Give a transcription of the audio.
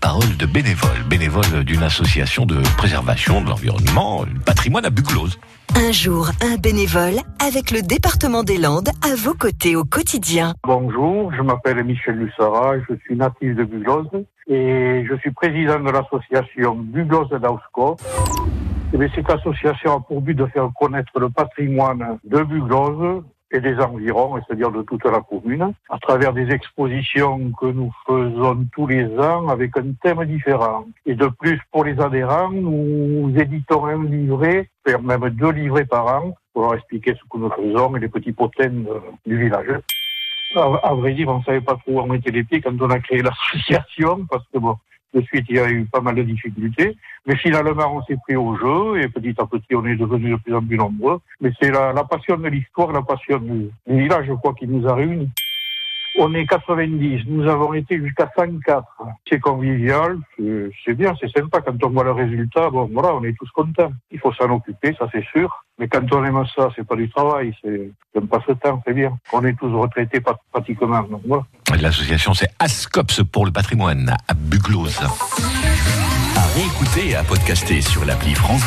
parole de bénévole, bénévole d'une association de préservation de l'environnement, du patrimoine à Buglose. Un jour, un bénévole avec le département des Landes à vos côtés au quotidien. Bonjour, je m'appelle Michel Lussara, je suis natif de Buglose et je suis président de l'association Buglose d'Ausco. Eh cette association a pour but de faire connaître le patrimoine de Buglose et des environs, c'est-à-dire de toute la commune, à travers des expositions que nous faisons tous les ans avec un thème différent. Et de plus, pour les adhérents, nous éditons un livret, même deux livrets par an, pour leur expliquer ce que nous faisons et les petits potins du village. À, vrai dire, on ne savait pas trop où on mettait les pieds quand on a créé l'association, parce que bon, de suite, il y a eu pas mal de difficultés. Mais finalement, on s'est pris au jeu et petit à petit, on est devenu de plus en plus nombreux. Mais c'est la, passion de l'histoire, la passion du, village, je crois, qui nous a réunis. On est 90, nous avons été jusqu'à 104. C'est convivial, c'est bien, c'est sympa. Quand on voit le résultat, bon, voilà, on est tous contents. Il faut s'en occuper, ça c'est sûr. Mais quand on aime ça, c'est pas du travail, c'est un passe-temps, c'est bien. On est tous retraités pratiquement. L'association, c'est ASCOPS pour le patrimoine à Buglose. À réécouter et à podcaster sur l'appli France